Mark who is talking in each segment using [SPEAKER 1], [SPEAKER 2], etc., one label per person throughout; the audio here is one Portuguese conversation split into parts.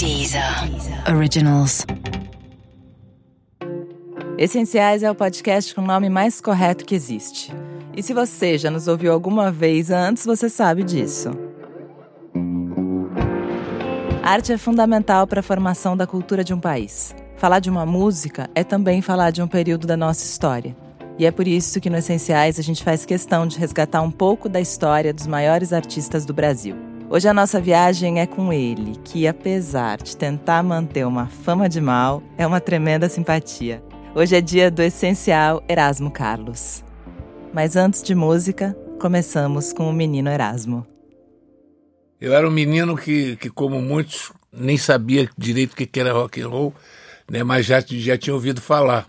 [SPEAKER 1] Deezer. Originals. Essenciais é o podcast com o nome mais correto que existe. E se você já nos ouviu alguma vez antes, você sabe disso. arte é fundamental para a formação da cultura de um país. Falar de uma música é também falar de um período da nossa história. E é por isso que no Essenciais a gente faz questão de resgatar um pouco da história dos maiores artistas do Brasil. Hoje a nossa viagem é com ele, que apesar de tentar manter uma fama de mal, é uma tremenda simpatia. Hoje é dia do essencial Erasmo Carlos. Mas antes de música, começamos com o menino Erasmo.
[SPEAKER 2] Eu era um menino que, que como muitos, nem sabia direito o que era rock and roll, né, mas já, já tinha ouvido falar.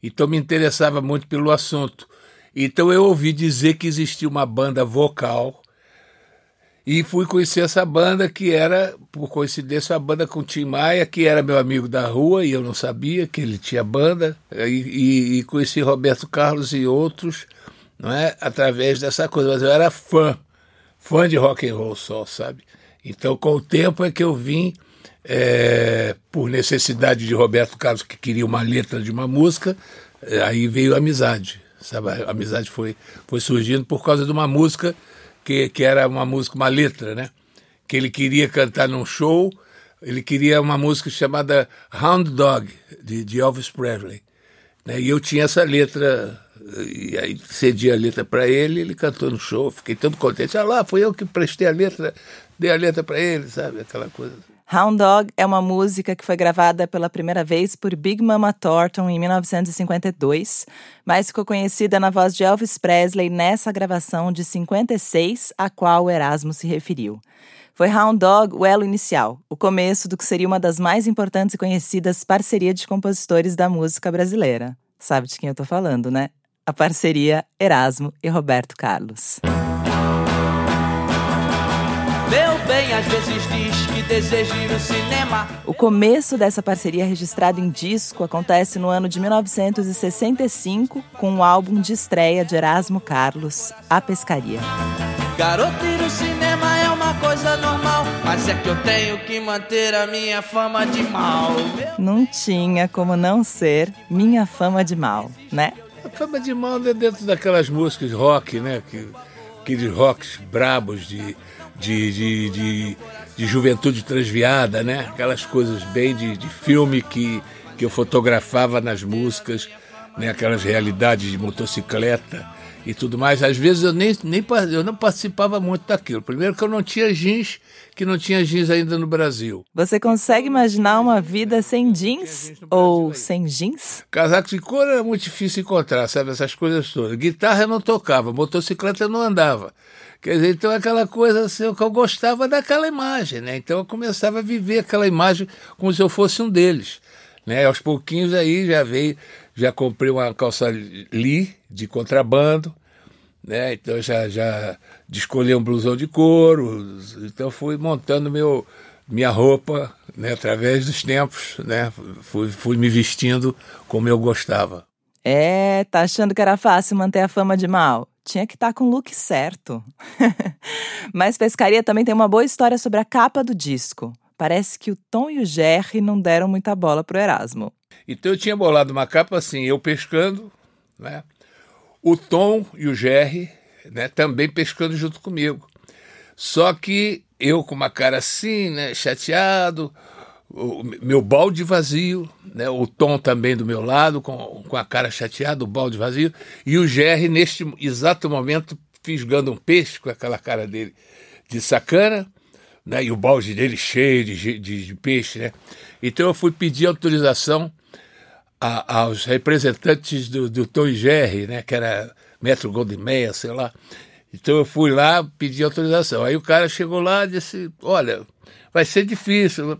[SPEAKER 2] Então me interessava muito pelo assunto. Então eu ouvi dizer que existia uma banda vocal e fui conhecer essa banda que era, por coincidência, a banda com o Tim Maia, que era meu amigo da rua e eu não sabia que ele tinha banda. E, e, e conheci Roberto Carlos e outros, não é, através dessa coisa. Mas eu era fã, fã de rock and roll só, sabe? Então, com o tempo é que eu vim, é, por necessidade de Roberto Carlos que queria uma letra de uma música, é, aí veio a amizade, sabe? A amizade foi foi surgindo por causa de uma música que, que era uma música, uma letra, né? Que ele queria cantar num show, ele queria uma música chamada Hound Dog, de, de Elvis Presley. Né? E eu tinha essa letra, e aí cedi a letra para ele, ele cantou no show, fiquei todo contente. Ah lá, foi eu que prestei a letra, dei a letra para ele, sabe? Aquela coisa.
[SPEAKER 1] Hound Dog é uma música que foi gravada pela primeira vez por Big Mama Thornton em 1952, mas ficou conhecida na voz de Elvis Presley nessa gravação de 56, a qual o Erasmo se referiu. Foi Hound Dog o elo inicial, o começo do que seria uma das mais importantes e conhecidas parcerias de compositores da música brasileira. Sabe de quem eu tô falando, né? A parceria Erasmo e Roberto Carlos. Bem, às vezes diz que deseja ir no cinema. O começo dessa parceria registrado em disco acontece no ano de 1965 com o álbum de estreia de Erasmo Carlos, A Pescaria. Garoto ir no cinema é uma coisa normal, mas é que eu tenho que manter a minha fama de mal. Não tinha como não ser minha fama de mal, né?
[SPEAKER 2] A fama de mal é dentro daquelas músicas rock, né? Que, aqueles rocks brabos de de, de, de, de juventude transviada, né? Aquelas coisas bem de, de filme que, que eu fotografava nas músicas, né? Aquelas realidades de motocicleta e tudo mais. Às vezes eu nem, nem eu não participava muito daquilo. Primeiro que eu não tinha jeans, que não tinha jeans ainda no Brasil.
[SPEAKER 1] Você consegue imaginar uma vida sem jeans ou sem jeans?
[SPEAKER 2] Casacos de couro era muito difícil encontrar, sabe essas coisas todas. Guitarra eu não tocava, motocicleta eu não andava. Quer dizer, então aquela coisa assim, que eu gostava daquela imagem, né? Então eu começava a viver aquela imagem como se eu fosse um deles. Né? Aos pouquinhos aí já veio, já comprei uma calça Lee de contrabando, né? Então já já descolhei um blusão de couro, então fui montando meu minha roupa, né, através dos tempos, né? Fui, fui me vestindo como eu gostava.
[SPEAKER 1] É, tá achando que era fácil manter a fama de mal? Tinha que estar tá com o look certo. Mas Pescaria também tem uma boa história sobre a capa do disco. Parece que o Tom e o Jerry não deram muita bola pro Erasmo.
[SPEAKER 2] Então eu tinha bolado uma capa assim, eu pescando, né? O Tom e o Jerry, né, também pescando junto comigo. Só que eu com uma cara assim, né, chateado, o meu balde vazio, né, o Tom também do meu lado, com, com a cara chateada, o balde vazio, e o Jerry, neste exato momento, fisgando um peixe com aquela cara dele de sacana, né, e o balde dele cheio de, de, de peixe. Né? Então eu fui pedir autorização a, aos representantes do, do Tom e Jerry, né, que era Metro Golden Meia, sei lá. Então eu fui lá pedir autorização. Aí o cara chegou lá e disse: Olha vai ser difícil.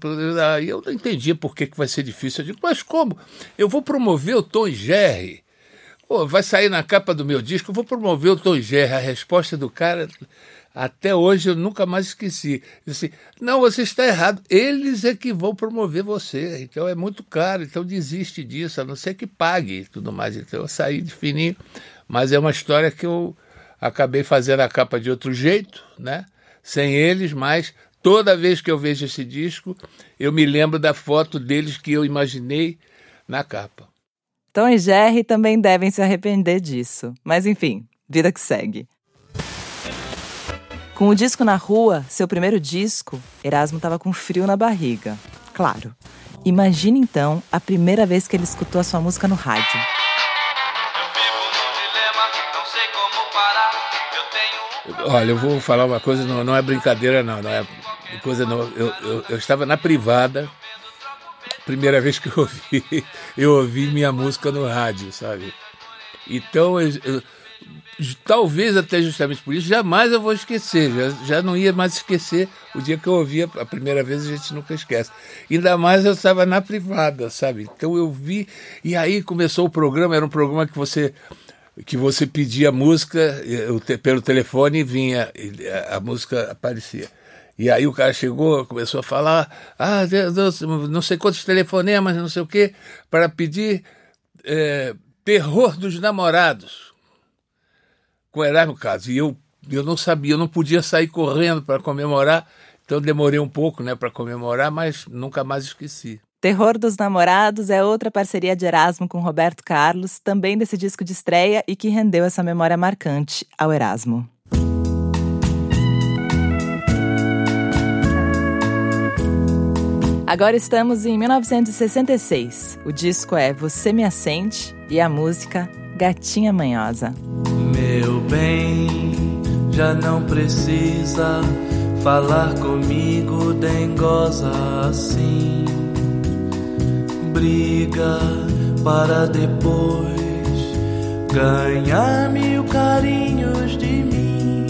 [SPEAKER 2] Aí eu não entendia por que, que vai ser difícil. Eu digo, mas como? Eu vou promover o Tom Jerry. Pô, vai sair na capa do meu disco, eu vou promover o Tom Jerry. A resposta do cara, até hoje eu nunca mais esqueci. Disse, não, você está errado. Eles é que vão promover você. Então é muito caro, então desiste disso, a não ser que pague e tudo mais. Então eu saí de fininho, mas é uma história que eu acabei fazendo a capa de outro jeito, né? Sem eles, mas toda vez que eu vejo esse disco, eu me lembro da foto deles que eu imaginei na capa.
[SPEAKER 1] Tom e Jerry também devem se arrepender disso. Mas enfim, vida que segue. Com o disco na rua, seu primeiro disco, Erasmo estava com frio na barriga. Claro. Imagine então a primeira vez que ele escutou a sua música no rádio.
[SPEAKER 2] Olha, eu vou falar uma coisa, não, não é brincadeira, não, não é coisa não. Eu, eu, eu, estava na privada, primeira vez que eu ouvi, eu ouvi minha música no rádio, sabe? Então eu, eu talvez até justamente por isso, jamais eu vou esquecer. Já, já não ia mais esquecer o dia que eu ouvia a primeira vez, a gente nunca esquece. Ainda mais eu estava na privada, sabe? Então eu vi, e aí começou o programa, era um programa que você que você pedia música pelo telefone e vinha, a, música aparecia. E aí o cara chegou, começou a falar, ah, Deus, não sei quantos telefonemas, não sei o quê, para pedir é, terror dos namorados com Erasmo Carlos. E eu, eu não sabia, eu não podia sair correndo para comemorar, então demorei um pouco né, para comemorar, mas nunca mais esqueci.
[SPEAKER 1] Terror dos Namorados é outra parceria de Erasmo com Roberto Carlos, também desse disco de estreia e que rendeu essa memória marcante ao Erasmo. Agora estamos em 1966. O disco é Você Me Acende e a música Gatinha Manhosa.
[SPEAKER 3] Meu bem, já não precisa falar comigo dengosa assim. Briga para depois ganhar mil carinhos de mim.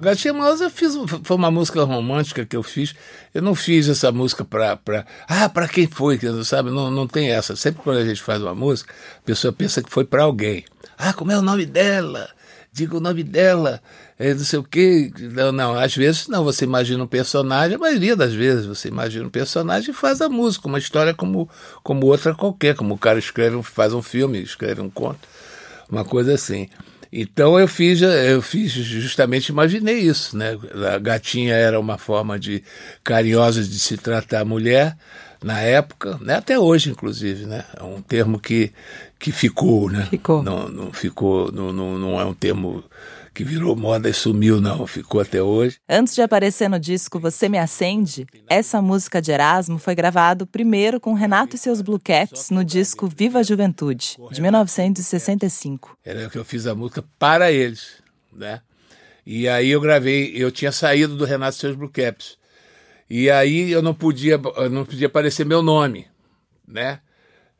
[SPEAKER 2] Gatinha Manhosa eu fiz, foi uma música romântica que eu fiz. Eu não fiz essa música para. Pra, ah, para quem foi? Sabe? Não, não tem essa. Sempre quando a gente faz uma música, a pessoa pensa que foi para alguém. Ah, como é o nome dela? Diga o nome dela, é, não sei o quê. Não, não, às vezes não, você imagina um personagem, a maioria das vezes você imagina um personagem e faz a música, uma história como, como outra qualquer, como o cara escreve, faz um filme, escreve um conto, uma coisa assim. Então eu fiz, eu fiz justamente imaginei isso, né? A gatinha era uma forma de carinhosa de se tratar a mulher na época, né? Até hoje, inclusive, né? É um termo que, que ficou, né?
[SPEAKER 1] Ficou.
[SPEAKER 2] Não, não ficou, não, não, não é um termo que virou moda e sumiu, não, ficou até hoje.
[SPEAKER 1] Antes de aparecer no disco Você Me Acende, essa música de Erasmo foi gravado primeiro com Renato e seus Blue Caps no disco Viva a Juventude, de 1965.
[SPEAKER 2] Era que eu fiz a música para eles, né? E aí eu gravei, eu tinha saído do Renato e seus Blue Caps. E aí eu não podia, eu não podia aparecer meu nome, né?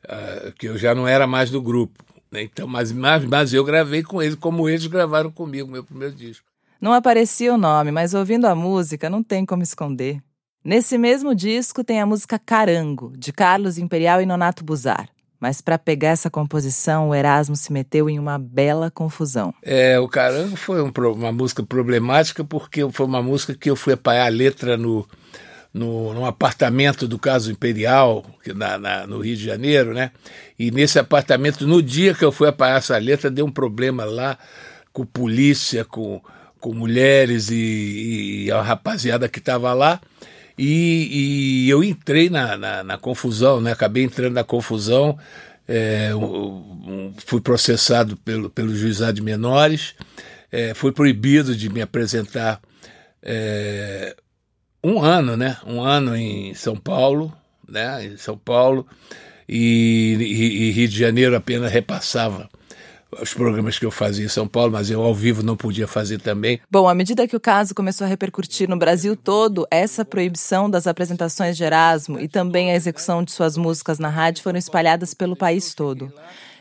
[SPEAKER 2] Uh, que eu já não era mais do grupo. Né? Então, mas, mas, mas eu gravei com eles, como eles gravaram comigo, meu primeiro disco.
[SPEAKER 1] Não aparecia o nome, mas ouvindo a música não tem como esconder. Nesse mesmo disco tem a música Carango, de Carlos Imperial e Nonato Buzar. Mas para pegar essa composição, o Erasmo se meteu em uma bela confusão.
[SPEAKER 2] É, o Carango foi um, uma música problemática porque foi uma música que eu fui apanhar a letra no, no, num apartamento do Caso Imperial, na, na, no Rio de Janeiro, né? E nesse apartamento, no dia que eu fui apanhar essa letra, deu um problema lá com polícia, com, com mulheres e, e a rapaziada que estava lá. E, e, eu entrei na, na, na, confusão, né? Acabei entrando na confusão. É, fui processado pelo, pelo juizado de menores. É, fui proibido de me apresentar é, um ano, né? Um ano em São Paulo, né? Em São Paulo e, e, e Rio de Janeiro apenas repassava os programas que eu fazia em São Paulo, mas eu ao vivo não podia fazer também.
[SPEAKER 1] Bom, à medida que o caso começou a repercutir no Brasil todo, essa proibição das apresentações de Erasmo e também a execução de suas músicas na rádio foram espalhadas pelo país todo.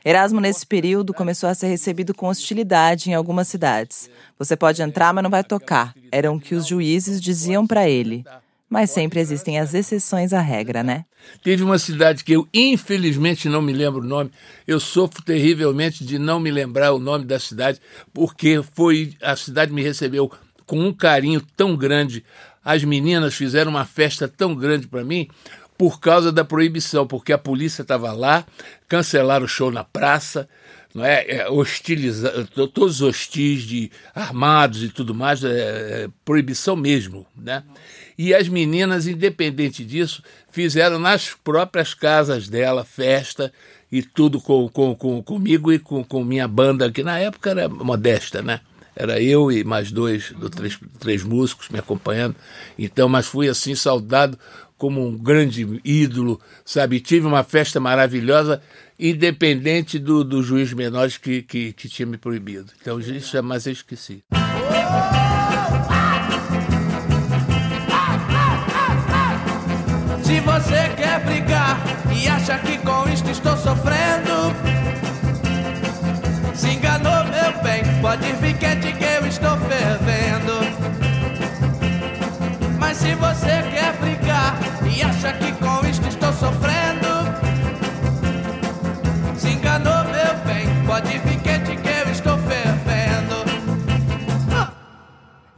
[SPEAKER 1] Erasmo, nesse período, começou a ser recebido com hostilidade em algumas cidades. Você pode entrar, mas não vai tocar. Eram o que os juízes diziam para ele. Mas sempre existem as exceções à regra, né?
[SPEAKER 2] Teve uma cidade que eu, infelizmente, não me lembro o nome. Eu sofro terrivelmente de não me lembrar o nome da cidade, porque foi a cidade me recebeu com um carinho tão grande. As meninas fizeram uma festa tão grande para mim por causa da proibição, porque a polícia estava lá, cancelaram o show na praça, não é, é hostilizar, todos hostis de armados e tudo mais, é, é, proibição mesmo, né? E as meninas, independente disso, fizeram nas próprias casas dela festa e tudo com, com, com comigo e com, com minha banda, que na época era modesta, né? Era eu e mais dois, do, três, três músicos me acompanhando. Então, mas fui assim saudado como um grande ídolo, sabe? Tive uma festa maravilhosa, independente do, do juiz menor que, que, que tinha me proibido. Então, isso jamais eu esqueci.
[SPEAKER 3] Se você quer brigar e acha que com isto estou sofrendo, se enganou, meu bem. Pode vir que eu estou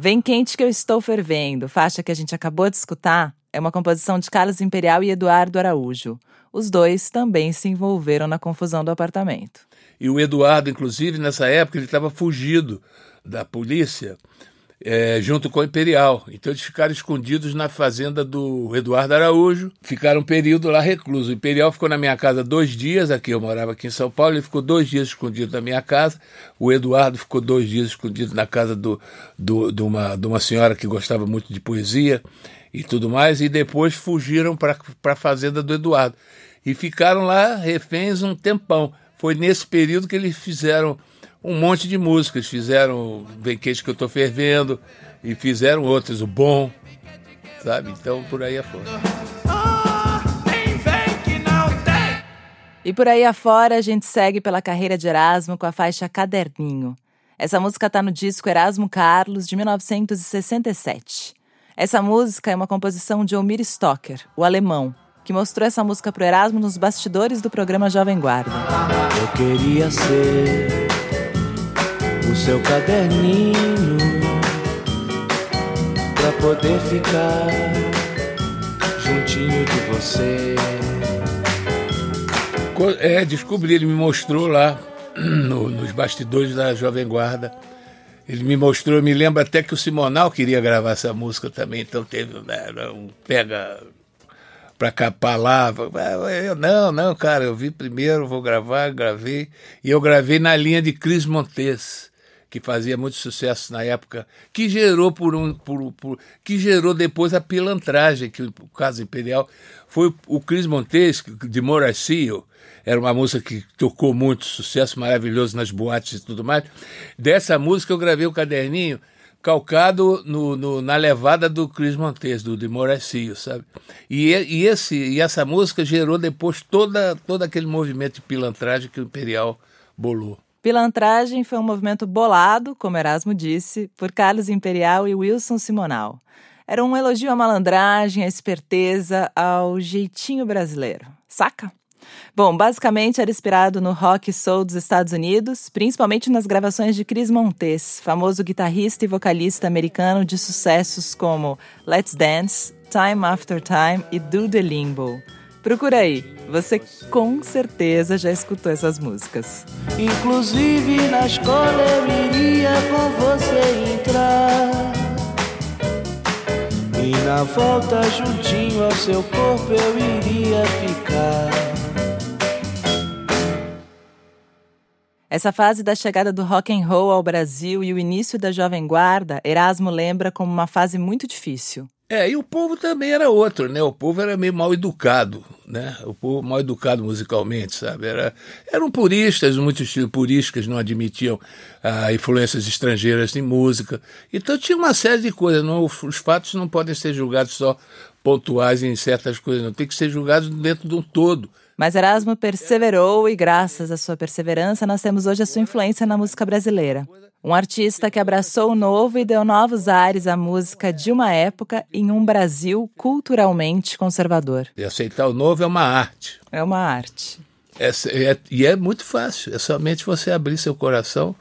[SPEAKER 1] Vem quente que eu estou fervendo, faixa que a gente acabou de escutar, é uma composição de Carlos Imperial e Eduardo Araújo. Os dois também se envolveram na confusão do apartamento.
[SPEAKER 2] E o Eduardo, inclusive, nessa época, ele estava fugido da polícia é, junto com o Imperial. Então eles ficaram escondidos na fazenda do Eduardo Araújo, ficaram um período lá recluso. O Imperial ficou na minha casa dois dias, aqui eu morava aqui em São Paulo, ele ficou dois dias escondido na minha casa. O Eduardo ficou dois dias escondido na casa do, do, de, uma, de uma senhora que gostava muito de poesia e tudo mais, e depois fugiram para a fazenda do Eduardo. E ficaram lá reféns um tempão. Foi nesse período que eles fizeram um monte de músicas. Fizeram Vem Quente Que Eu Tô Fervendo e fizeram outras, o Bom, sabe? Então por aí afora.
[SPEAKER 1] E por aí afora a gente segue pela carreira de Erasmo com a faixa Caderninho. Essa música está no disco Erasmo Carlos, de 1967. Essa música é uma composição de Omir Stocker, o alemão, que mostrou essa música pro Erasmo nos bastidores do programa Jovem Guarda.
[SPEAKER 3] Eu queria ser seu caderninho pra poder ficar juntinho de você.
[SPEAKER 2] É, descobri, ele me mostrou lá no, nos bastidores da Jovem Guarda. Ele me mostrou, eu me lembro até que o Simonal queria gravar essa música também, então teve né, um pega para capar lá. Eu, não, não, cara, eu vi primeiro, vou gravar, gravei. E eu gravei na linha de Cris Montes, que fazia muito sucesso na época, que gerou por um. Por, por, que gerou depois a pilantragem, que o caso Imperial foi o Cris Montes, de Moracio, era uma música que tocou muito, sucesso maravilhoso nas boates e tudo mais. Dessa música eu gravei o caderninho calcado no, no, na levada do Cris Montes, do de Moracio, sabe? E, e, esse, e essa música gerou depois toda, todo aquele movimento de pilantragem que o Imperial bolou.
[SPEAKER 1] Pilantragem foi um movimento bolado, como Erasmo disse, por Carlos Imperial e Wilson Simonal. Era um elogio à malandragem, à esperteza, ao jeitinho brasileiro. Saca? Bom, basicamente era inspirado no rock soul dos Estados Unidos, principalmente nas gravações de Chris Montes, famoso guitarrista e vocalista americano de sucessos como Let's Dance, Time After Time e Do the Limbo. Procura aí, você com certeza já escutou essas músicas.
[SPEAKER 3] Inclusive na escola eu iria com você entrar. E na volta juntinho ao seu corpo eu iria ficar.
[SPEAKER 1] Essa fase da chegada do rock and roll ao Brasil e o início da Jovem Guarda, Erasmo lembra como uma fase muito difícil.
[SPEAKER 2] É, e o povo também era outro, né? O povo era meio mal educado, né? O povo mal educado musicalmente, sabe? Era, eram puristas, muitos puristas não admitiam ah, influências estrangeiras em música. Então tinha uma série de coisas. Não, os fatos não podem ser julgados só pontuais em certas coisas, não. Tem que ser julgados dentro de um todo.
[SPEAKER 1] Mas Erasmo perseverou e, graças à sua perseverança, nós temos hoje a sua influência na música brasileira. Um artista que abraçou o novo e deu novos ares à música de uma época em um Brasil culturalmente conservador.
[SPEAKER 2] E aceitar o novo é uma arte.
[SPEAKER 1] É uma arte.
[SPEAKER 2] É, é, e é muito fácil, é somente você abrir seu coração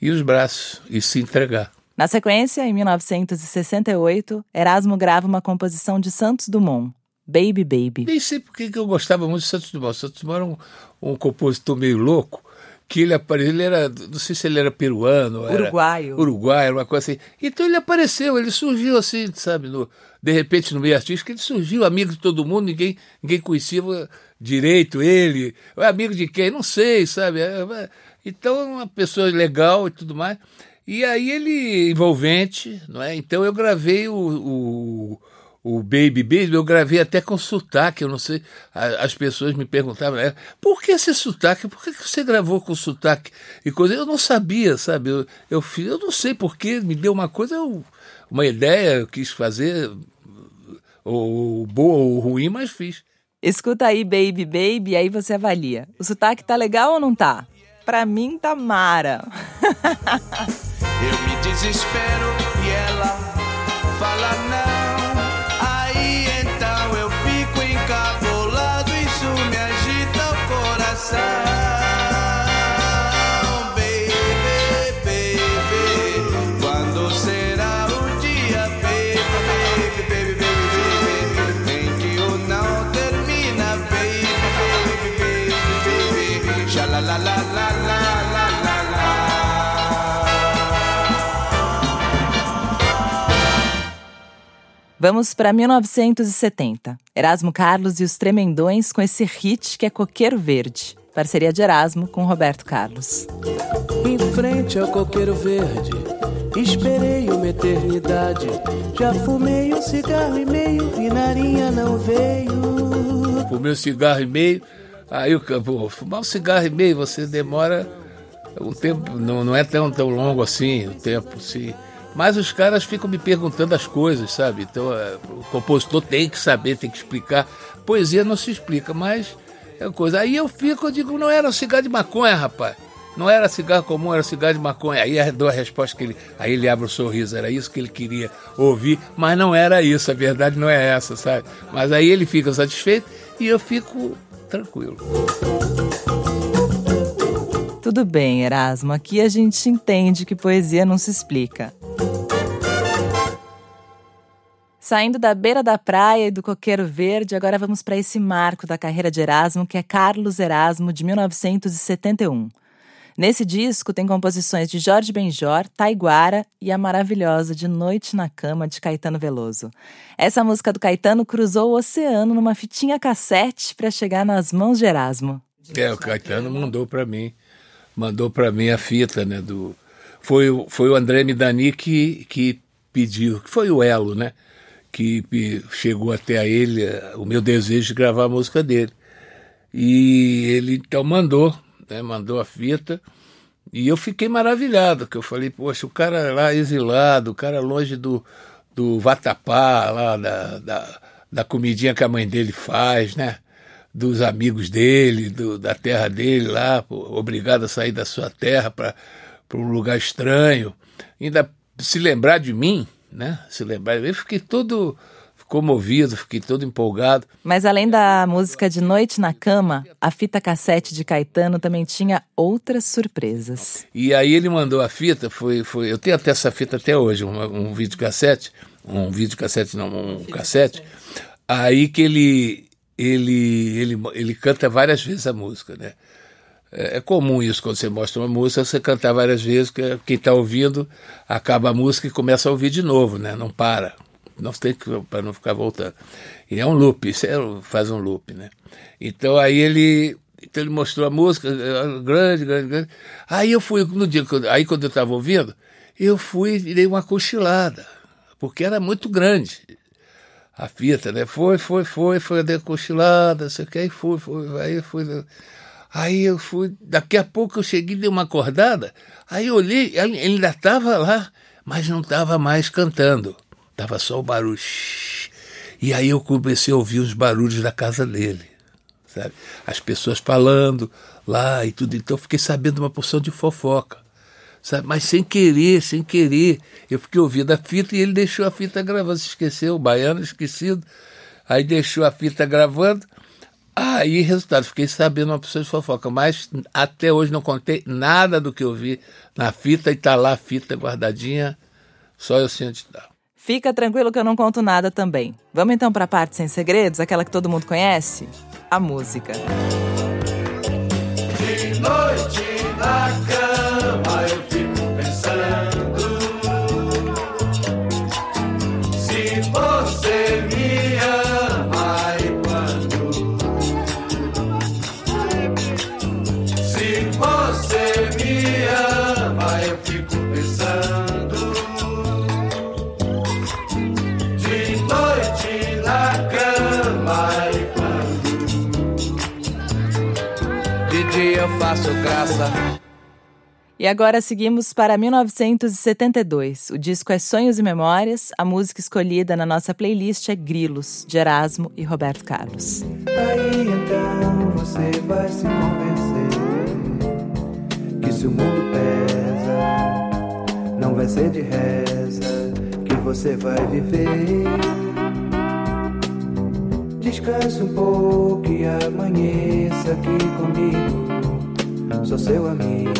[SPEAKER 2] e os braços e se entregar.
[SPEAKER 1] Na sequência, em 1968, Erasmo grava uma composição de Santos Dumont, Baby Baby.
[SPEAKER 2] Nem sei porque eu gostava muito de Santos Dumont. Santos Dumont era um, um compositor meio louco que ele apareceu, ele era, não sei se ele era peruano,
[SPEAKER 1] uruguaio,
[SPEAKER 2] era uruguaio, uma coisa assim. Então ele apareceu, ele surgiu assim, sabe, no, de repente no meio artístico, ele surgiu amigo de todo mundo, ninguém, ninguém conhecia direito ele, é amigo de quem, não sei, sabe. É, é, então uma pessoa legal e tudo mais. E aí ele envolvente, não é? Então eu gravei o, o o Baby Baby, eu gravei até com sotaque, eu não sei, as pessoas me perguntavam, né, por que esse sotaque? Por que você gravou com sotaque? E coisa, eu não sabia, sabe? Eu, eu, fiz, eu não sei porquê, me deu uma coisa, uma ideia, eu quis fazer, ou boa ou ruim, mas fiz.
[SPEAKER 1] Escuta aí, Baby Baby, aí você avalia. O sotaque tá legal ou não tá? Pra mim tá mara.
[SPEAKER 3] eu me desespero e ela fala não.
[SPEAKER 1] Vamos para 1970. Erasmo Carlos e os Tremendões com esse hit que é Coqueiro Verde. Parceria de Erasmo com Roberto Carlos.
[SPEAKER 3] Em frente ao Coqueiro Verde, esperei uma eternidade. Já fumei um cigarro e meio e narinha não veio.
[SPEAKER 2] Fumei um cigarro e meio, aí eu vou fumar um cigarro e meio, você demora um tempo, não, não é tão, tão longo assim, o tempo se. Mas os caras ficam me perguntando as coisas, sabe? Então é, o compositor tem que saber, tem que explicar. Poesia não se explica, mas é coisa. Aí eu fico, eu digo, não era cigarro de maconha, rapaz. Não era cigarro comum, era cigarro de maconha. Aí eu dou a resposta que ele. Aí ele abre o um sorriso, era isso que ele queria ouvir, mas não era isso, a verdade não é essa, sabe? Mas aí ele fica satisfeito e eu fico tranquilo.
[SPEAKER 1] Tudo bem, Erasmo. Aqui a gente entende que poesia não se explica. Saindo da beira da praia e do coqueiro verde, agora vamos para esse marco da carreira de Erasmo, que é Carlos Erasmo, de 1971. Nesse disco tem composições de Jorge Benjor, Taiguara e a maravilhosa De Noite na Cama, de Caetano Veloso. Essa música do Caetano cruzou o oceano numa fitinha cassete para chegar nas mãos de Erasmo.
[SPEAKER 2] É, o Caetano mandou para mim, mandou para mim a fita, né, do... Foi, foi o André Midani que, que pediu, que foi o elo, né? Que chegou até a ele o meu desejo de gravar a música dele. E ele então mandou, né, mandou a fita, e eu fiquei maravilhado, que eu falei, poxa, o cara lá exilado, o cara longe do, do vatapá, lá da, da, da comidinha que a mãe dele faz, né? Dos amigos dele, do, da terra dele lá, obrigado a sair da sua terra para um lugar estranho. Ainda se lembrar de mim, né? Se lembrar, eu fiquei todo comovido, fiquei todo empolgado.
[SPEAKER 1] Mas além da música de Noite na Cama, a fita cassete de Caetano também tinha outras surpresas.
[SPEAKER 2] E aí ele mandou a fita, foi, foi eu tenho até essa fita até hoje, um, um vídeo cassete, um vídeo cassete não, um cassete, aí que ele ele ele ele canta várias vezes a música, né? É, é comum isso quando você mostra uma música, você cantar várias vezes, que quem está ouvindo acaba a música e começa a ouvir de novo, né? Não para. Não tem que para não ficar voltando. E é um loop, isso é, faz um loop, né? Então aí ele então ele mostrou a música grande, grande, grande. Aí eu fui no dia aí quando eu estava ouvindo, eu fui e dei uma cochilada, porque era muito grande a fita, né? Foi, foi, foi, foi, dei cochilada, sei o que, aí fui, foi, aí fui. Aí eu fui, daqui a pouco eu cheguei, dei uma acordada, aí eu olhei, ele ainda estava lá, mas não estava mais cantando, estava só o barulho. E aí eu comecei a ouvir os barulhos da casa dele, sabe? As pessoas falando lá e tudo, então eu fiquei sabendo uma porção de fofoca, sabe? Mas sem querer, sem querer, eu fiquei ouvindo a fita e ele deixou a fita gravando, se esqueceu, o baiano esquecido, aí deixou a fita gravando, Aí, resultado, fiquei sabendo uma pessoa de fofoca, mas até hoje não contei nada do que eu vi na fita e tá lá a fita guardadinha, só eu sei onde tá.
[SPEAKER 1] Fica tranquilo que eu não conto nada também. Vamos então para a parte sem segredos, aquela que todo mundo conhece? A música.
[SPEAKER 3] De noite faço graça.
[SPEAKER 1] E agora seguimos para 1972. O disco é Sonhos e Memórias. A música escolhida na nossa playlist é Grilos, de Erasmo e Roberto Carlos.
[SPEAKER 3] Aí então você vai se convencer que se o mundo pesa, não vai ser de reza que você vai viver. Descanse um pouco e amanheça aqui comigo sou seu amigo,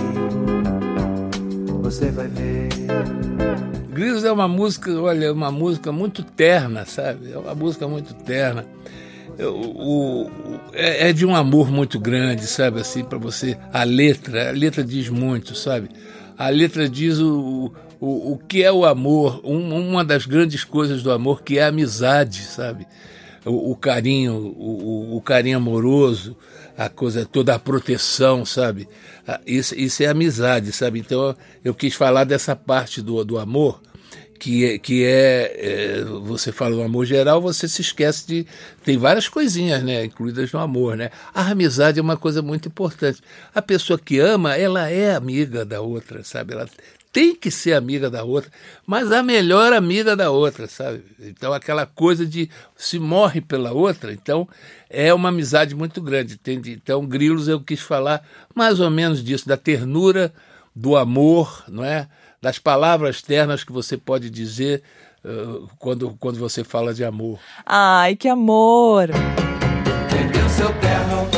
[SPEAKER 3] você vai ver.
[SPEAKER 2] Grilos é uma música, olha, é uma música muito terna, sabe? É uma música muito terna. O, o, é, é, de um amor muito grande, sabe? Assim, para você. A letra, a letra diz muito, sabe? A letra diz o, o, o que é o amor, um, uma das grandes coisas do amor, que é a amizade, sabe? O, o carinho, o, o, carinho amoroso, a coisa toda, a proteção, sabe? Isso, isso é amizade, sabe? Então eu quis falar dessa parte do, do amor, que é, que é, é, você fala do amor geral, você se esquece de tem várias coisinhas, né, incluídas no amor, né? A amizade é uma coisa muito importante. A pessoa que ama, ela é amiga da outra, sabe? Ela tem que ser amiga da outra, mas a melhor amiga da outra, sabe? Então aquela coisa de se morre pela outra, então é uma amizade muito grande, entende? Então Grilos eu quis falar mais ou menos disso, da ternura, do amor, não é? Das palavras ternas que você pode dizer uh, quando, quando você fala de amor.
[SPEAKER 1] Ai, que amor!
[SPEAKER 3] Entendeu seu terno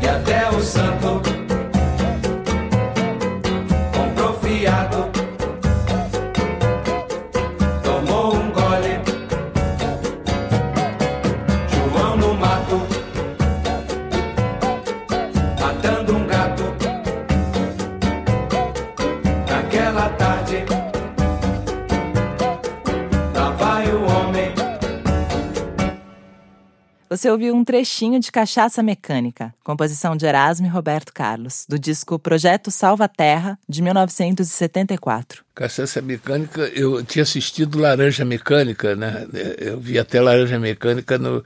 [SPEAKER 3] e até o santo
[SPEAKER 1] Você ouviu um trechinho de Cachaça Mecânica, composição de Erasmo e Roberto Carlos, do disco Projeto Salva Terra, de 1974.
[SPEAKER 2] Cachaça Mecânica, eu tinha assistido Laranja Mecânica, né? Eu vi até Laranja Mecânica no,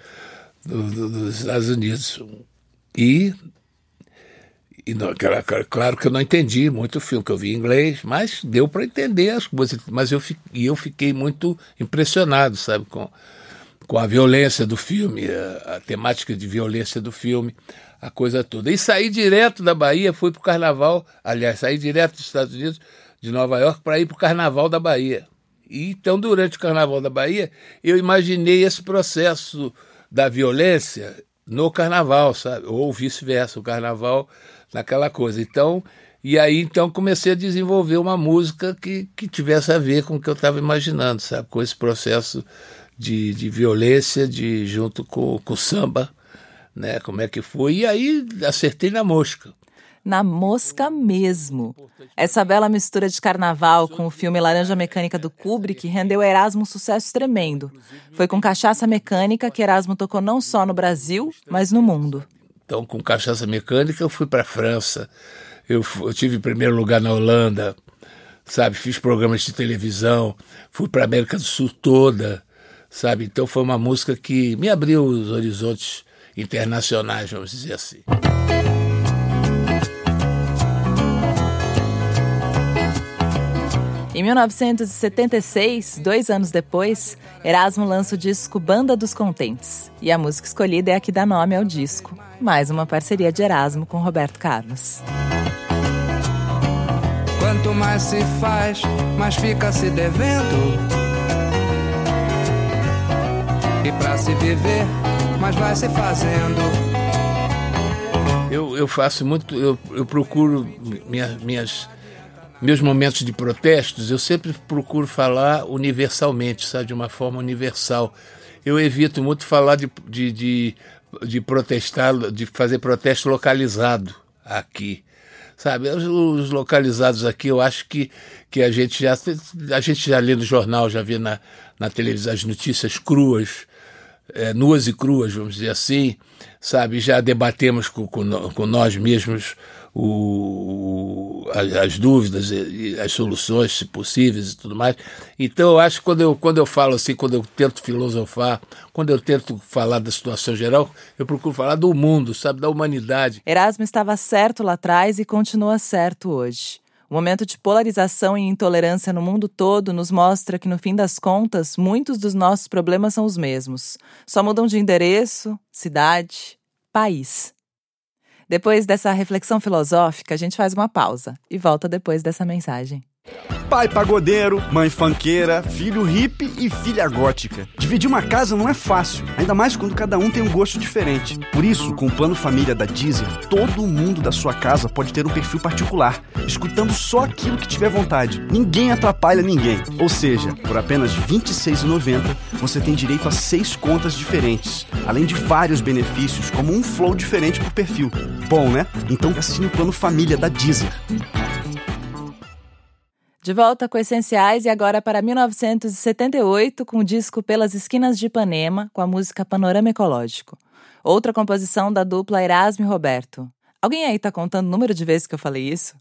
[SPEAKER 2] no, no nos Estados Unidos. E, e não, claro que eu não entendi muito o filme, que eu vi em inglês, mas deu para entender as coisas. Mas eu, e eu fiquei muito impressionado, sabe, com com a violência do filme, a, a, temática de violência do filme, a coisa toda. E saí direto da Bahia, fui para o carnaval, aliás, saí direto dos Estados Unidos, de Nova York, para ir para o carnaval da Bahia. E então, durante o carnaval da Bahia, eu imaginei esse processo da violência no carnaval, sabe? Ou vice-versa, o carnaval naquela coisa. Então, e aí então comecei a desenvolver uma música que, que tivesse a ver com o que eu estava imaginando, sabe? Com esse processo de, de violência de junto com, com o samba, né? Como é que foi? E aí acertei na mosca.
[SPEAKER 1] Na mosca mesmo. Essa bela mistura de carnaval com o filme Laranja Mecânica do Kubrick rendeu a Erasmo um sucesso tremendo. Foi com Cachaça Mecânica que Erasmo tocou não só no Brasil, mas no mundo.
[SPEAKER 2] Então, com Cachaça Mecânica, eu fui para a França. Eu, eu tive primeiro lugar na Holanda, sabe? Fiz programas de televisão, fui para a América do Sul toda sabe? Então foi uma música que me abriu os horizontes internacionais, vamos dizer assim.
[SPEAKER 1] Em 1976, dois anos depois, Erasmo lança o disco Banda dos Contentes. E a música escolhida é a que dá nome ao disco. Mais uma parceria de Erasmo com Roberto Carlos.
[SPEAKER 3] Quanto mais se faz, mais fica se devendo. E para se viver, mas vai se fazendo.
[SPEAKER 2] Eu, eu faço muito, eu, eu procuro minha, minhas, meus momentos de protestos, eu sempre procuro falar universalmente, sabe, de uma forma universal. Eu evito muito falar de, de, de, de protestar, de fazer protesto localizado, aqui. Sabe, os, os, localizados aqui, eu acho que, que a gente já a gente já lê no jornal, já vê na, na televisão as notícias cruas, é, nuas e cruas, vamos dizer assim, sabe? Já debatemos com, com, com nós mesmos o, as, dúvidas e as soluções, se possíveis e tudo mais. Então, eu acho que quando eu, quando eu falo assim, quando eu tento filosofar, quando eu tento falar da situação geral, eu procuro falar do mundo, sabe, da humanidade.
[SPEAKER 1] Erasmo estava certo lá atrás e continua certo hoje. O momento de polarização e intolerância no mundo todo nos mostra que, no fim das contas, muitos dos nossos problemas são os mesmos. Só mudam de endereço, cidade, país. Depois dessa reflexão filosófica, a gente faz uma pausa e volta depois dessa mensagem.
[SPEAKER 4] Pai pagodeiro, mãe fanqueira, filho hippie e filha gótica. Dividir uma casa não é fácil, ainda mais quando cada um tem um gosto diferente. Por isso, com o plano família da Deezer, todo mundo da sua casa pode ter um perfil particular, escutando só aquilo que tiver vontade. Ninguém atrapalha ninguém. Ou seja, por apenas R$ 26,90, você tem direito a seis contas diferentes, além de vários benefícios, como um flow diferente por perfil. Bom, né? Então assine o plano família da Deezer.
[SPEAKER 1] De volta com Essenciais e agora para 1978 com o disco Pelas Esquinas de Ipanema, com a música Panorama Ecológico. Outra composição da dupla Erasmo e Roberto. Alguém aí tá contando o número de vezes que eu falei isso?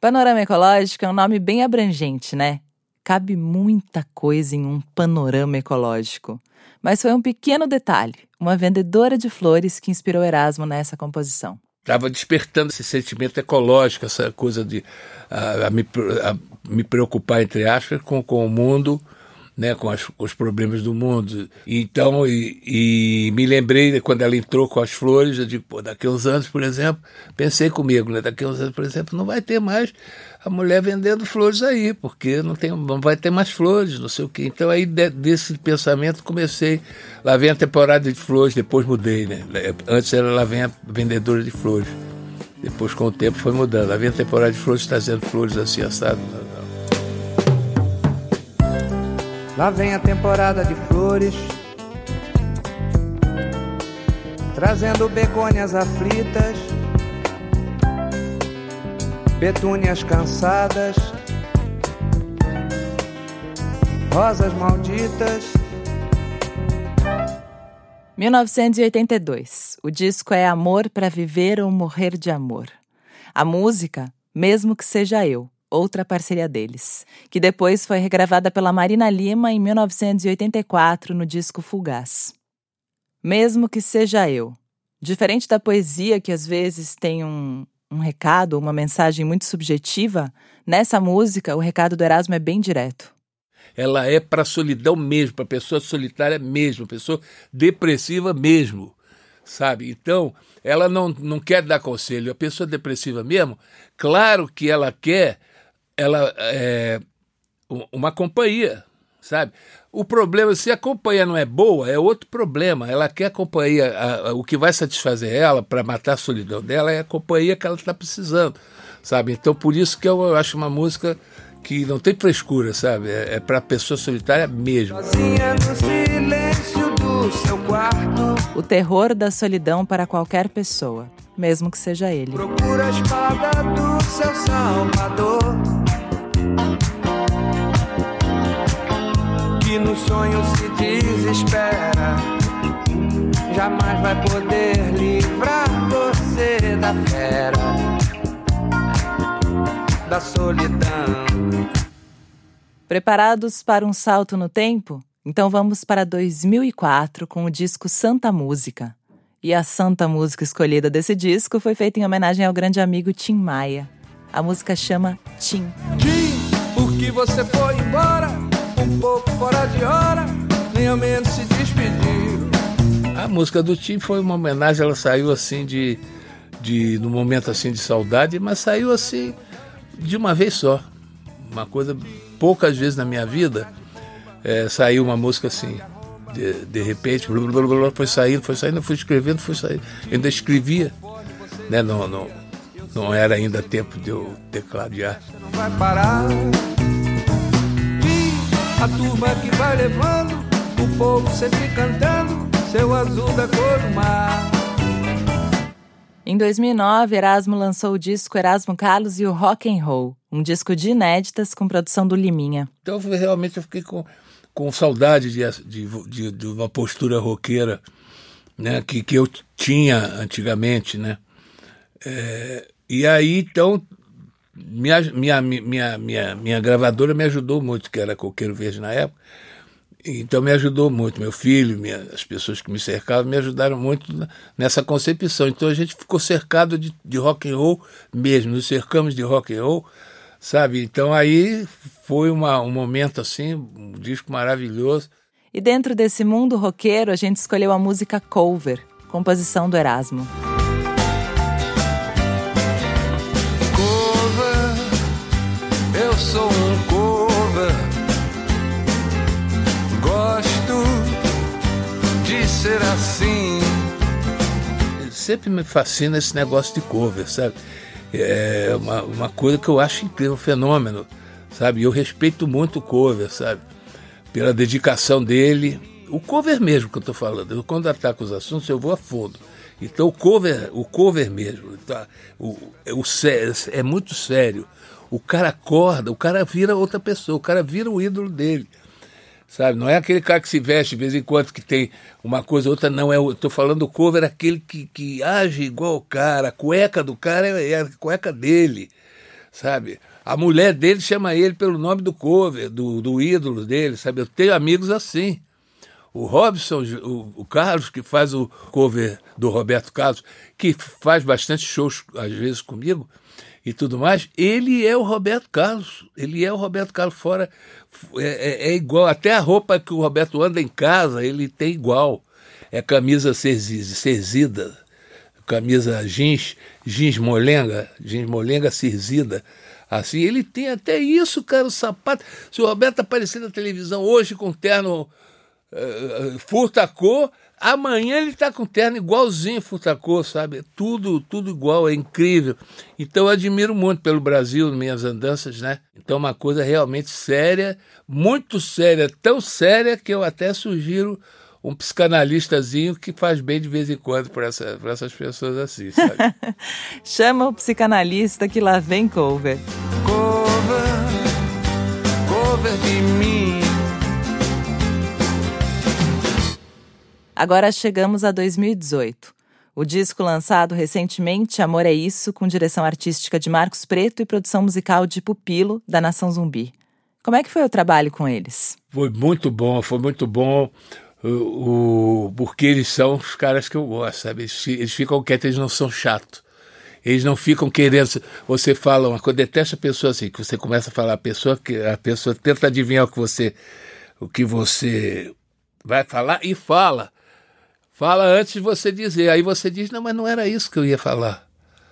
[SPEAKER 1] Panorama Ecológico é um nome bem abrangente, né? Cabe muita coisa em um panorama ecológico. Mas foi um pequeno detalhe, uma vendedora de flores que inspirou Erasmo nessa composição
[SPEAKER 2] estava despertando esse sentimento ecológico, essa coisa de a, a me, a me preocupar, entre aspas, com, com o mundo, né, com, as, com os problemas do mundo. Então, e, e, me lembrei, quando ela entrou com as flores, eu digo, pô, daqui a uns anos, por exemplo, pensei comigo, né, daqui a uns anos, por exemplo, não vai ter mais a mulher vendendo flores aí, porque não, tem, não vai ter mais flores, não sei o quê. Então aí de, desse pensamento comecei, lá vem a temporada de flores, depois mudei, né? Antes era lá vem a vendedora de flores. Depois com o tempo foi mudando. Lá vem a temporada de flores trazendo flores assim assado.
[SPEAKER 3] Lá vem a temporada de flores, trazendo begônias aflitas petúnias cansadas, rosas malditas.
[SPEAKER 1] 1982. O disco é Amor para Viver ou Morrer de Amor. A música, Mesmo que Seja Eu, outra parceria deles, que depois foi regravada pela Marina Lima em 1984 no disco Fugaz. Mesmo que Seja Eu. Diferente da poesia que às vezes tem um, um recado, uma mensagem muito subjetiva, nessa música o recado do Erasmo é bem direto.
[SPEAKER 2] Ela é para solidão mesmo, para pessoa solitária mesmo, pessoa depressiva mesmo, sabe? Então, ela não, não quer dar conselho. A pessoa depressiva mesmo, claro que ela quer ela é, uma companhia, sabe? O problema, se a companhia não é boa, é outro problema. Ela quer a companhia, a, a, o que vai satisfazer ela para matar a solidão dela é a companhia que ela está precisando, sabe? Então, por isso que eu, eu, acho uma música que não tem frescura, sabe? É, é para a pessoa solitária mesmo.
[SPEAKER 1] O terror da solidão para qualquer pessoa, mesmo que seja ele.
[SPEAKER 3] Procura a espada do seu salvador. Sonho se desespera, jamais vai poder livrar você da fera, da solidão.
[SPEAKER 1] Preparados para um salto no tempo? Então vamos para 2004 com o disco Santa Música. E a santa música escolhida desse disco foi feita em homenagem ao grande amigo Tim Maia. A música chama Tim.
[SPEAKER 3] Tim, por que você foi embora? Um pouco fora de hora, nem ao menos se despediu.
[SPEAKER 2] A música do Tim foi uma homenagem, ela saiu assim de, de no momento assim de saudade, mas saiu assim de uma vez só. Uma coisa poucas vezes na minha vida é, saiu uma música assim. De, de repente, blá, blá, blá, foi saindo, foi saindo, fui escrevendo, fui saindo. Eu ainda escrevia, né? Não, não, não era ainda tempo de eu tecladear. Você não vai parar
[SPEAKER 3] a turma que vai levando, o povo sempre cantando, seu azul da cor do mar.
[SPEAKER 1] Em 2009, Erasmo lançou o disco Erasmo Carlos e o Rock and Roll, um disco de inéditas com produção do Liminha.
[SPEAKER 2] Então, realmente, eu fiquei com, com saudade de, de, de, de uma postura roqueira né, que, que eu tinha antigamente, né? É, e aí, então, minha, minha, minha, minha, minha gravadora me ajudou muito, que era Coqueiro Verde na época, então me ajudou muito, meu filho, minha, as pessoas que me cercavam me ajudaram muito nessa concepção. Então a gente ficou cercado de, de rock and roll mesmo, nos cercamos de rock and roll, sabe? Então aí foi uma, um momento assim, um disco maravilhoso.
[SPEAKER 1] E dentro desse mundo roqueiro, a gente escolheu a música Cover, composição do Erasmo.
[SPEAKER 3] Eu sou um ser assim.
[SPEAKER 2] Sempre me fascina esse negócio de cover, sabe? É uma, uma coisa que eu acho incrível, um fenômeno, sabe? Eu respeito muito o cover, sabe? Pela dedicação dele. O cover mesmo que eu estou falando. Eu, quando ataco os assuntos, eu vou a fundo. Então o cover, o cover mesmo, tá? o, o, é muito sério. O cara acorda, o cara vira outra pessoa, o cara vira o ídolo dele sabe? Não é aquele cara que se veste de vez em quando que tem uma coisa ou outra, não. É, eu falando do cover, aquele que, que age igual o cara, a cueca do cara é, é a cueca dele, sabe? A mulher dele chama ele pelo nome do cover, do, do ídolo dele, sabe? Eu tenho amigos assim. O Robson, o, o, Carlos, que faz o cover do Roberto Carlos, que faz bastante shows às vezes comigo, e tudo mais, ele é o Roberto Carlos. Ele é o Roberto Carlos fora. É, é, é igual. Até a roupa que o Roberto anda em casa, ele tem igual. É camisa cerzida, camisa jeans, jeans molenga, jeans molenga cerzida. Assim, ele tem até isso, cara, o sapato. Se o Roberto aparecer na televisão hoje com terno uh, furta cor, Amanhã ele está com terno igualzinho Futacô, sabe? Tudo, tudo igual, é incrível. Então eu admiro muito pelo Brasil, minhas andanças, né? Então uma coisa realmente séria, muito séria, tão séria que eu até sugiro um psicanalistazinho que faz bem de vez em quando para essa, essas pessoas assim, sabe?
[SPEAKER 1] Chama o psicanalista que lá vem cover.
[SPEAKER 3] Cover, cover de mim.
[SPEAKER 1] Agora chegamos a 2018. O disco lançado recentemente, Amor é Isso, com direção artística de Marcos Preto e produção musical de Pupilo, da Nação Zumbi. Como é que foi o trabalho com eles?
[SPEAKER 2] Foi muito bom, foi muito bom. O, o, porque eles são os caras que eu gosto, sabe? Eles, eles ficam quietos, eles não são chatos. Eles não ficam querendo. Você fala uma coisa, detesta a pessoa assim, que você começa a falar a pessoa que a pessoa tenta adivinhar o que você o que você vai falar e fala. Fala antes de você dizer. Aí você diz, não, mas não era isso que eu ia falar.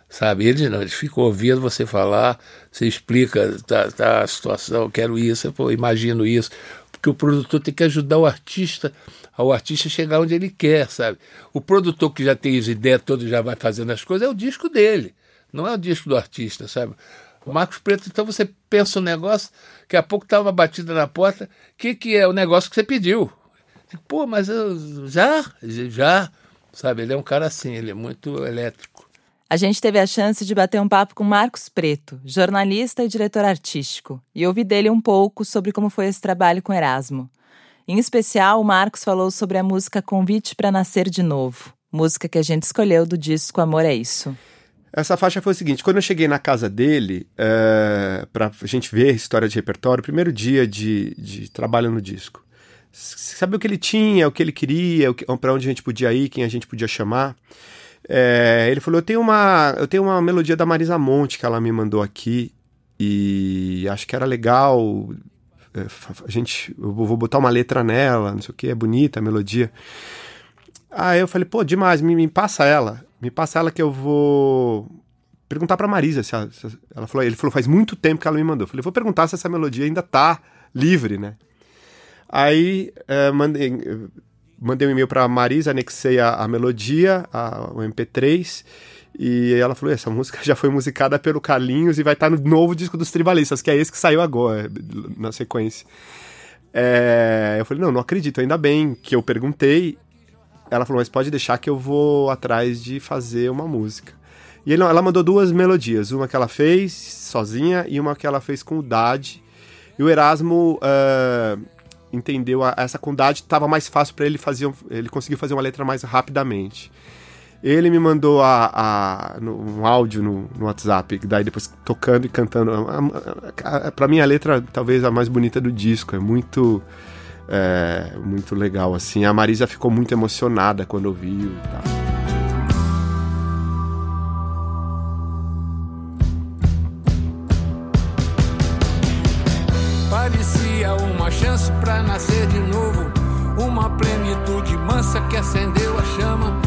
[SPEAKER 2] Sabe? Eles não, eles ficam ouvindo você falar, você explica, tá, tá a situação, quero isso, eu imagino isso. Porque o produtor tem que ajudar o artista, ao artista chegar onde ele quer, sabe? O produtor que já tem as ideias todas, já vai fazendo as coisas, é o disco dele, não é o disco do artista, sabe? Marcos Preto, então você pensa um negócio, daqui a pouco tá uma batida na porta, o que, que é o negócio que você pediu? Pô, mas eu já, já, sabe? Ele é um cara assim, ele é muito elétrico.
[SPEAKER 1] A gente teve a chance de bater um papo com Marcos Preto, jornalista e diretor artístico, e ouvir dele um pouco sobre como foi esse trabalho com Erasmo. Em especial, o Marcos falou sobre a música Convite para Nascer de Novo, música que a gente escolheu do disco Amor é Isso.
[SPEAKER 5] Essa faixa foi o seguinte: quando eu cheguei na casa dele, é, pra gente ver a história de repertório, primeiro dia de, de trabalho no disco, saber o que ele tinha, o que ele queria, para onde a gente podia ir, quem a gente podia chamar. É, ele falou: eu tenho, uma, eu tenho uma melodia da Marisa Monte que ela me mandou aqui e acho que era legal. É, a gente, eu vou botar uma letra nela, não sei o que, é bonita a melodia. Aí eu falei: pô, demais, me, me passa ela, me passa ela que eu vou perguntar para Marisa se ela, se ela, falou. Ele falou: faz muito tempo que ela me mandou. Eu falei: vou perguntar se essa melodia ainda tá livre, né? Aí é, mandei, mandei um e-mail para Marisa, anexei a, a melodia, a, o MP3, e ela falou: essa música já foi musicada pelo Carlinhos e vai estar tá no novo disco dos Tribalistas, que é esse que saiu agora, na sequência. É, eu falei: não, não acredito, ainda bem que eu perguntei. Ela falou: mas pode deixar que eu vou atrás de fazer uma música. E ela mandou duas melodias, uma que ela fez sozinha e uma que ela fez com o Dade. E o Erasmo uh, entendeu a, essa com o Dade, estava mais fácil para ele fazer, ele conseguiu fazer uma letra mais rapidamente. Ele me mandou a, a, um áudio no, no, WhatsApp, daí depois tocando e cantando. Para mim, a letra talvez a mais bonita do disco. É muito, é, muito legal, assim. A Marisa ficou muito emocionada quando ouviu e
[SPEAKER 6] chance para nascer de novo. Uma plenitude mansa que acendeu a chama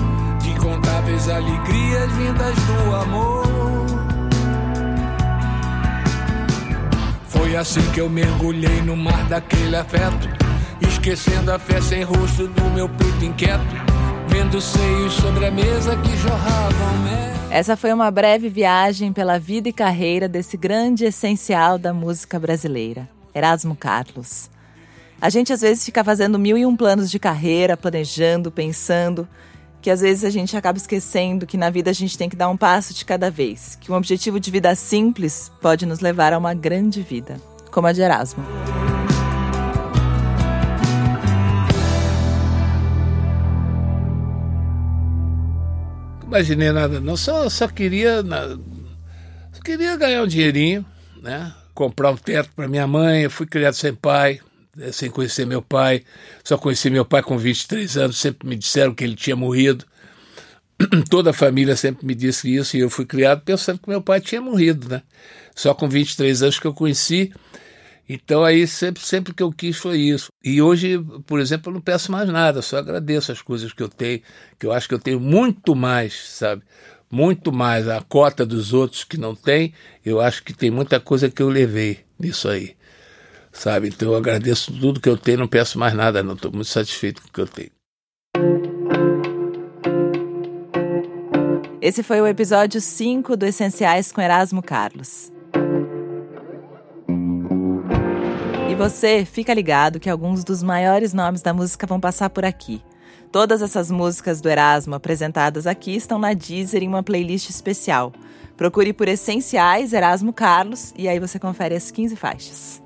[SPEAKER 6] incontáveis alegrias vindas do amor. Foi assim que eu mergulhei no mar daquele afeto, esquecendo a fé sem rosto do meu peito inquieto, vendo seios sobre a mesa que jorravam mel.
[SPEAKER 1] Essa foi uma breve viagem pela vida e carreira desse grande essencial da música brasileira, Erasmo Carlos. A gente às vezes fica fazendo mil e um planos de carreira, planejando, pensando, que às vezes a gente acaba esquecendo que na vida a gente tem que dar um passo de cada vez, que um objetivo de vida simples pode nos levar a uma grande vida, como a de Erasmo.
[SPEAKER 2] Imaginei nada, não, só, só queria só queria ganhar um dinheirinho, né? Comprar um teto para minha mãe, eu fui criado sem pai, sem conhecer meu pai. Só conheci meu pai com 23 anos, sempre me disseram que ele tinha morrido. Toda a família sempre me disse isso e eu fui criado pensando que meu pai tinha morrido, né? Só com 23 anos que eu conheci. Então aí sempre, sempre que eu quis foi isso. E hoje, por exemplo, eu não peço mais nada, só agradeço as coisas que eu tenho, que eu acho que eu tenho muito mais, sabe? Muito mais a cota dos outros que não tem, eu acho que tem muita coisa que eu levei nisso aí sabe? Então eu agradeço tudo que eu tenho, não peço mais nada, não. Estou muito satisfeito com o que eu tenho.
[SPEAKER 1] Esse foi o episódio 5 do Essenciais com Erasmo Carlos. E você, fica ligado que alguns dos maiores nomes da música vão passar por aqui. Todas essas músicas do Erasmo apresentadas aqui estão na Deezer em uma playlist especial. Procure por Essenciais Erasmo Carlos e aí você confere as 15 faixas.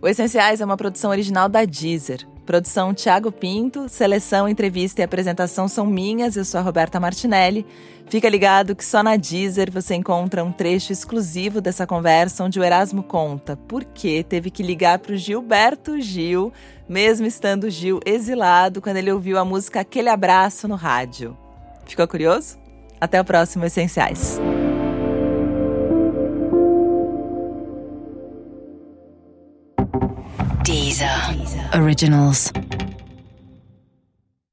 [SPEAKER 1] O Essenciais é uma produção original da Deezer. Produção Tiago Pinto, seleção, entrevista e apresentação são minhas, eu sou a Roberta Martinelli. Fica ligado que só na Deezer você encontra um trecho exclusivo dessa conversa onde o Erasmo conta por que teve que ligar para o Gilberto Gil, mesmo estando Gil exilado, quando ele ouviu a música Aquele Abraço no rádio. Ficou curioso? Até o próximo Essenciais. Deezer. Originals.